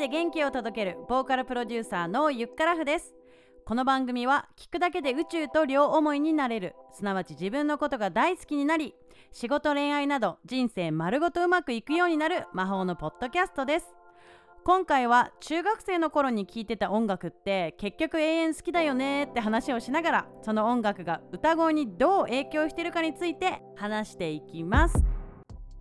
で元気を届けるボーカルプロデューサーのゆっからふです。この番組は聞くだけで宇宙と両思いになれる。すなわち自分のことが大好きになり仕事恋愛など人生丸ごとうまくいくようになる魔法のポッドキャストです。今回は中学生の頃に聴いてた音楽って結局永遠好きだよねって話をしながらその音楽が歌声にどう影響してるかについて話していきます。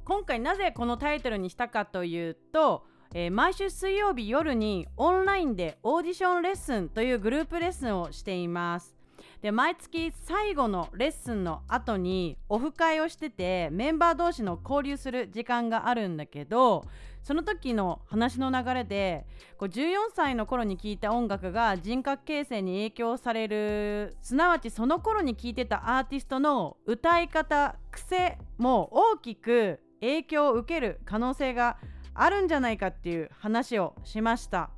今回なぜこのタイトルにしたかというと、えー毎週水曜日夜にオンラインでオーディションレッスンというグループレッスンをしています。で毎月最後のレッスンの後にオフ会をしててメンバー同士の交流する時間があるんだけどその時の話の流れでこう14歳の頃に聴いた音楽が人格形成に影響されるすなわちその頃に聴いてたアーティストの歌い方癖も大きく影響を受ける可能性があるんじゃないかっていう話をしました。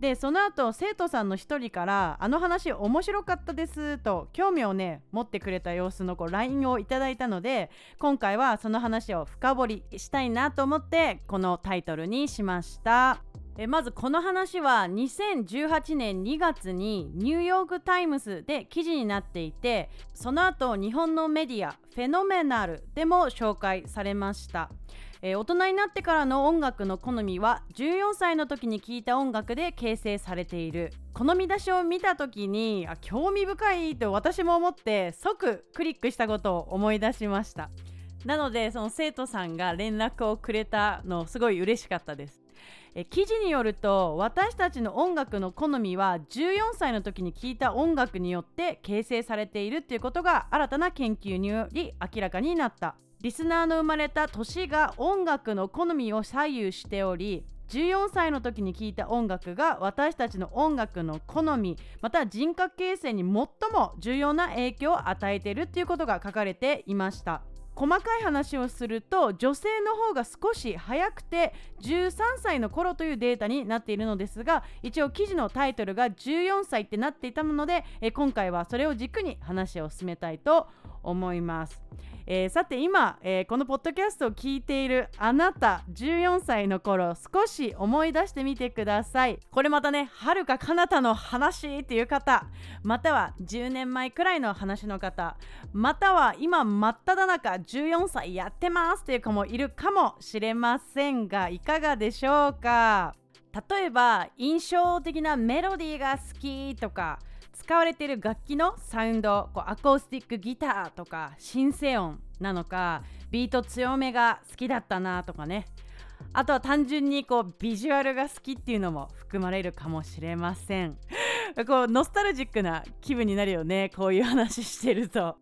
でその後生徒さんの一人から「あの話面白かったです」と興味をね持ってくれた様子のこう LINE をいただいたので今回はその話を深掘りしたいなと思ってこのタイトルにしました。えまずこの話は2018年2月にニューヨーク・タイムズで記事になっていてその後日本のメディアフェノメナルでも紹介されました。えー大人になってからの音楽の好みは14歳の時に聴いた音楽で形成されている。好み出しを見た時にあ興味深いと私も思って即クリックしたことを思い出しました。なのでその生徒さんが連絡をくれたのすごい嬉しかったです。え記事によると私たちの音楽の好みは14歳の時に聴いた音楽によって形成されているっていうことが新たな研究により明らかになった。リスナーの生まれた年が音楽の好みを左右しており14歳の時に聴いた音楽が私たちの音楽の好みまた人格形成に最も重要な影響を与えているっていうことが書かれていました。細かい話をすると女性の方が少し早くて13歳の頃というデータになっているのですが一応記事のタイトルが14歳ってなっていたのでえ今回はそれを軸に話を進めたいと思います、えーさて今、えーこのポッドキャストを聞いているあなた14歳の頃少し思い出してみてください。これまたねはるか彼方の話っていう方または10年前くらいの話の方または今真っ只中14歳やってますっていう子もいるかもしれませんがいかがでしょうか？例えば印象的なメロディーが好きとか使われている楽器のサウンドこうアコースティックギターとかシンセ音なのかビート強めが好きだったなとかね。あとは単純にこうビジュアルが好きっていうのも含まれるかもしれません。こうノスタルジックな気分になるよねこういう話してると。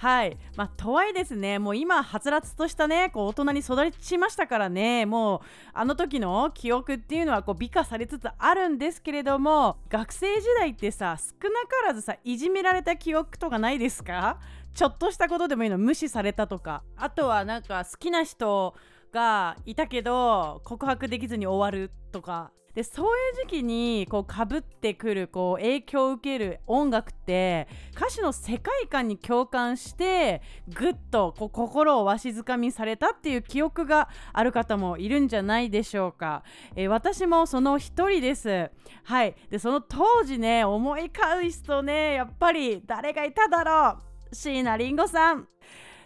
はい、まあ、とはいえですねもう今はつらつとしたねこう大人に育ちましたからねもうあの時の記憶っていうのはこう美化されつつあるんですけれども学生時代ってさ少なからずさいじめられた記憶とかないですか？ちょっとしたことでもいいの無視されたとか。あとはなんか好きな人がいたけど告白できずに終わるとか。でそういう時期にこうかぶってくるこう影響を受ける音楽って歌詞の世界観に共感してぐっとこう心をわしづかみされたっていう記憶がある方もいるんじゃないでしょうか、えー私もその一人です。はい。でその当時ね思い返すとねやっぱり誰がいただろう。椎名林檎さん。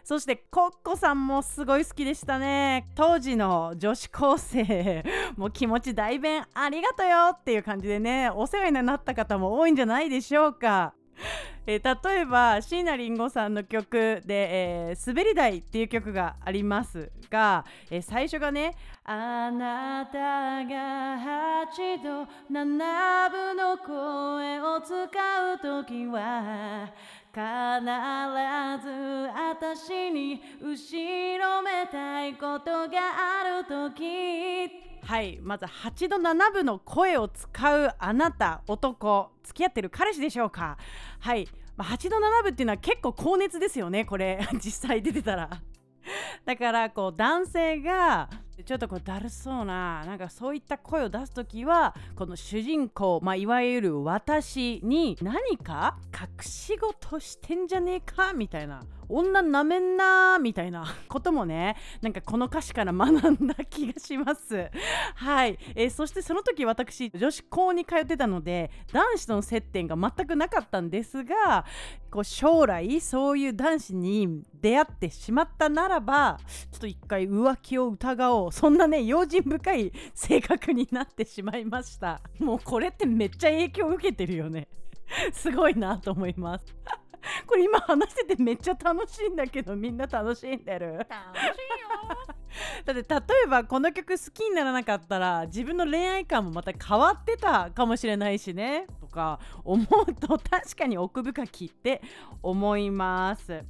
そしてコッコさんもすごい好きでしたね。当時の女子高生。もう気持ち代弁ありがとうよっていう感じでね。お世話になった方も多いんじゃないでしょうか。えー例えば椎名林檎さんの曲で、えー滑り台」っていう曲がありますが、えー最初がね「あなたが八度七分の声を使う時は必ず私に後ろめたいことがある時。はいまず8度7分の声を使うあなた男。付き合ってる彼氏でしょうか。はい、まあ、8度7分っていうのは結構高熱ですよねこれ。実際出てたら。だからこう男性がちょっとこうだるそうななんかそういった声を出す時はこの主人公、まあ、いわゆる私に何か隠し事してんじゃねえかみたいな女なめんなーみたいな こともねなんかこの歌詞から学んだ気がします。はい、えー、そしてその時私女子校に通ってたので男子との接点が全くなかったんですがこう将来そういう男子に出会ってしまったならばちょっと一回浮気を疑おう。そんなね用心深い性格になってしまいました。もうこれってめっちゃ影響を受けてるよね。すごいなと思います。これ今話しててめっちゃ楽しいんだけどみんな楽しんでる？楽しいよ。だって例えばこの曲好きにならなかったら自分の恋愛観もまた変わってたかもしれないしね。とか思うと確かに奥深きって思います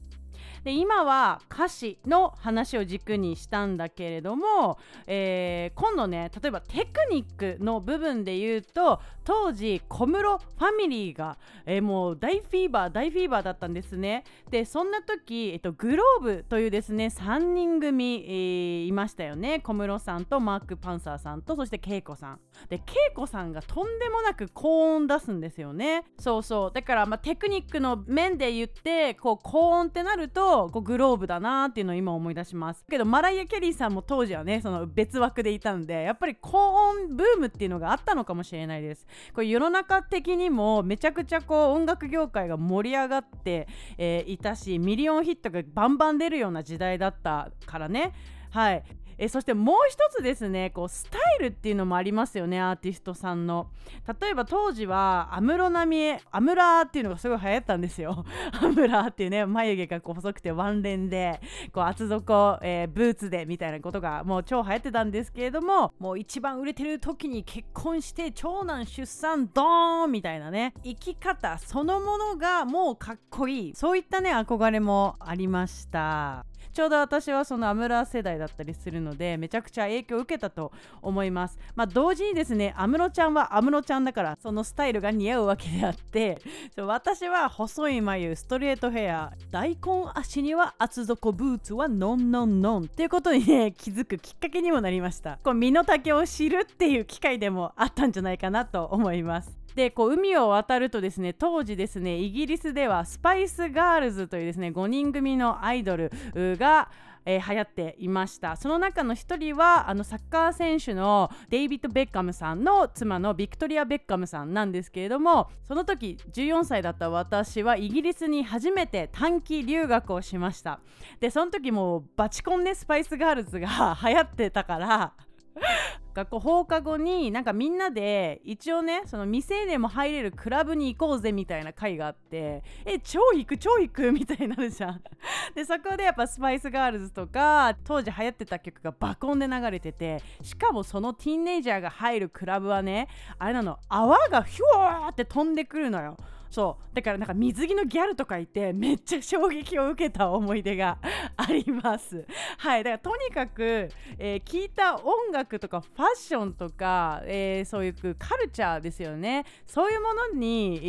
で今は歌詞の話を軸にしたんだけれども、えー、今度ね例えばテクニックの部分で言うと当時小室ファミリーが、えー、もう大フィーバー大フィーバーだったんですね。でそんな時、えっと、グローブというですね3人組、えー、いましたよね。小室さんとマーク・パンサーさんとそして恵子さん。で恵子さんがとんでもなく高音出すんですよね。そうそう。だから、まあ、テクニックの面で言ってこう高音ってなるとこうグローブだなっていうのを今思い出します。けどマライア・キャリーさんも当時はねその別枠でいたんでやっぱり高音ブームっていうのがあったのかもしれないです。これ世の中的にもめちゃくちゃこう音楽業界が盛り上がって、えー、いたしミリオンヒットがバンバン出るような時代だったからね。はい。えそしてもう一つですねこうスタイルっていうのもありますよねアーティストさんの。例えば当時は安室奈美恵アムラーっていうのがすごい流行ったんですよ。アムラーっていうね眉毛がこう細くてワンレンでこう厚底、えー、ブーツでみたいなことがもう超流行ってたんですけれどももう一番売れてる時に結婚して長男出産ドーンみたいなね生き方そのものがもうかっこいい。そういったね憧れもありました。ちょうど私はそのアムラー世代だったりするのでめちゃくちゃ影響を受けたと思います。まあ同時にですね安室ちゃんは安室ちゃんだからそのスタイルが似合うわけであって私は細い眉ストレートヘア大根足には厚底ブーツはノンノンノンっていうことにね気づくきっかけにもなりました。こう身の丈を知るっていう機会でもあったんじゃないかなと思います。でこう海を渡るとですね当時ですねイギリスではスパイスガールズというですね5人組のアイドルがえー、流行っていました。その中の1人はあのサッカー選手のデイビッド・ベッカムさんの妻のビクトリア・ベッカムさんなんですけれどもその時14歳だった私はイギリスに初めて短期留学をしました。でその時もうバチコンでスパイスガールズが 流行ってたから学校放課後になんかみんなで一応ねその未成年も入れるクラブに行こうぜみたいな会があってえ超行く超行くみたいになるじゃん。でそこでやっぱスパイスガールズとか当時流行ってた曲が爆音で流れててしかもそのティーンネイジャーが入るクラブはねあれなの泡がヒュワーって飛んでくるのよ。そう。だからなんか水着のギャルとかいてめっちゃ衝撃を受けた思い出があります。はい。だからとにかく、えー、聞いた音楽とかファッションとか、えー、そういうカルチャーですよね。そういうものに、え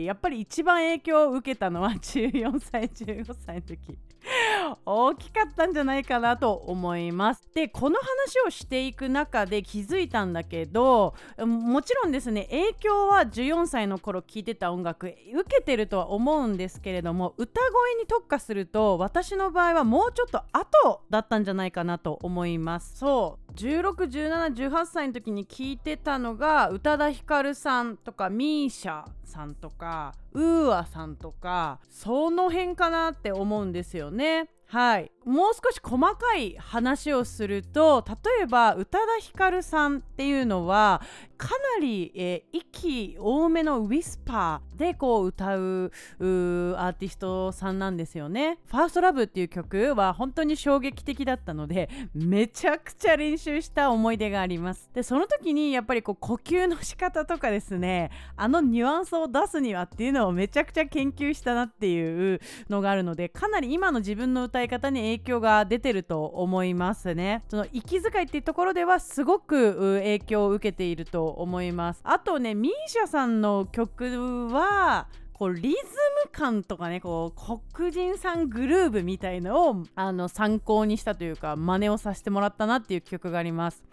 ー、やっぱり一番影響を受けたのは 14歳15歳の時。大きかったんじゃないかなと思います。でこの話をしていく中で気づいたんだけどもちろんですね影響は14歳の頃聴いてた音楽受けてるとは思うんですけれども歌声に特化すると私の場合はもうちょっと後だったんじゃないかなと思います。そう。161718歳の時に聴いてたのが宇多田ヒカルさんとか misia さんとかウーアさんとかその辺かなって思うんですよね。はいもう少し細かい話をすると例えば宇多田ヒカルさんっていうのはかなり、えー、息多めのウィスパーでこう歌うアーティストさんなんですよね。ファーストラブっていう曲は本当に衝撃的だったのでめちゃくちゃ練習した思い出があります。でその時にやっぱりこう呼吸の仕方とかですねあのニュアンスを出すにはっていうのをめちゃくちゃ研究したなっていうのがあるのでかなり今の自分の歌い方に影響が出てると思いますね。その息遣いっていうところではすごく影響を受けていると思います。あとね misia さんの曲はこうリズム感とかねこう黒人さんグルーブみたいのをあの参考にしたというか真似をさせてもらったなっていう曲があります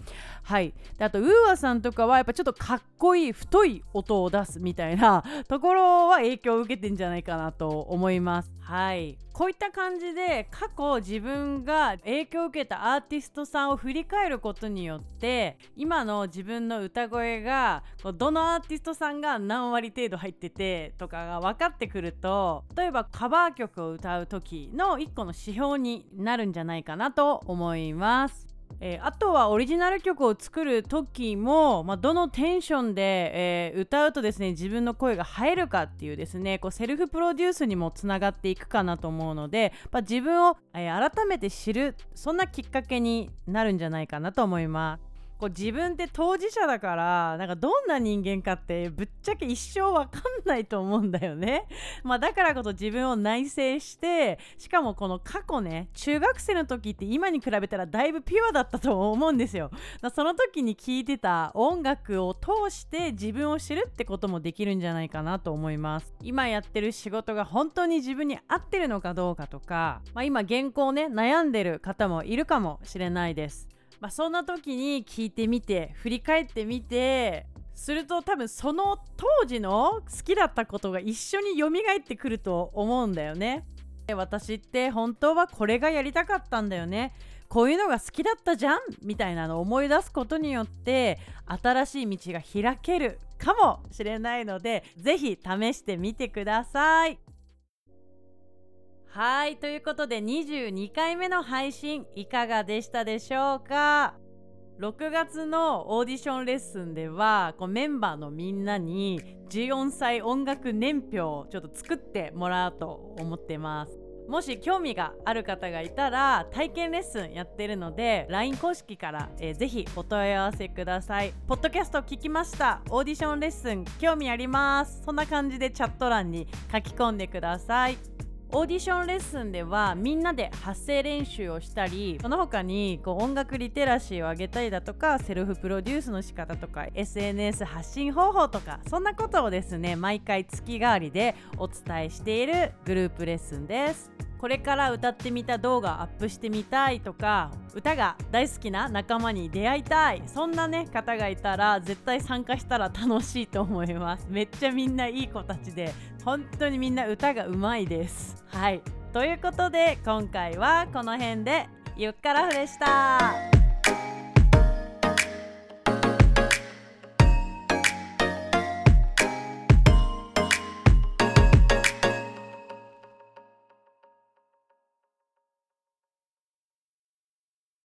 はいであとウーアさんとかはやっぱちょっとかっこいい太い音を出すみたいなところは影響を受けてんじゃないかなと思いますはいこういった感じで過去自分が影響を受けたアーティストさんを振り返ることによって今の自分の歌声がどのアーティストさんが何割程度入っててとかが分かってくると例えばカバー曲を歌う時の1個の指標になるんじゃないかなと思います。えー、あとはオリジナル曲を作る時も、まあ、どのテンションで、えー、歌うとですね自分の声が映えるかっていうですねこうセルフプロデュースにもつながっていくかなと思うので、まあ、自分を、えー、改めて知るそんなきっかけになるんじゃないかなと思います。こう自分って当事者だからなんかどんな人間かってぶっちゃけ一生わかんないと思うんだよね。まあだからこそ自分を内省してしかもこの過去ね中学生の時って今に比べたらだいぶピュアだったと思うんですよ。その時に聴いてた音楽を通して自分を知るってこともできるんじゃないかなと思います。今やってる仕事が本当に自分に合ってるのかどうかとか、まあ、今原稿ね悩んでる方もいるかもしれないです。まあ、そんな時に聞いてみて振り返ってみてすると多分その当時の好きだったことが一緒に蘇ってくると思うんだよね。私って本当はこれがやりたかったんだよね。こういうのが好きだったじゃんみたいなのを思い出すことによって新しい道が開けるかもしれないので是非試してみてください。はいということで22回目の配信いかがでしたでしょうか？6月のオーディションレッスンではこうメンバーのみんなに14歳音楽年表をちょっと作ってもらうと思ってます。もし興味がある方がいたら体験レッスンやってるので LINE 公式から、えー、ぜひお問い合わせください。ポッドキャスト聞きました。オーディションレッスン興味あります。そんな感じでチャット欄に書き込んでください。オーディションレッスンではみんなで発声練習をしたりその他にこう音楽リテラシーを上げたりだとかセルフプロデュースの仕方とか SNS 発信方法とかそんなことをですね毎回月替わりでお伝えしているグループレッスンです。これから歌ってみた動画アップしてみたいとか歌が大好きな仲間に出会いたいそんなね方がいたら絶対参加したら楽しいと思います。めっちゃみんないい子たちで本当にみんな歌がうまいです。はい。ということで今回はこの辺でゆっからふでした。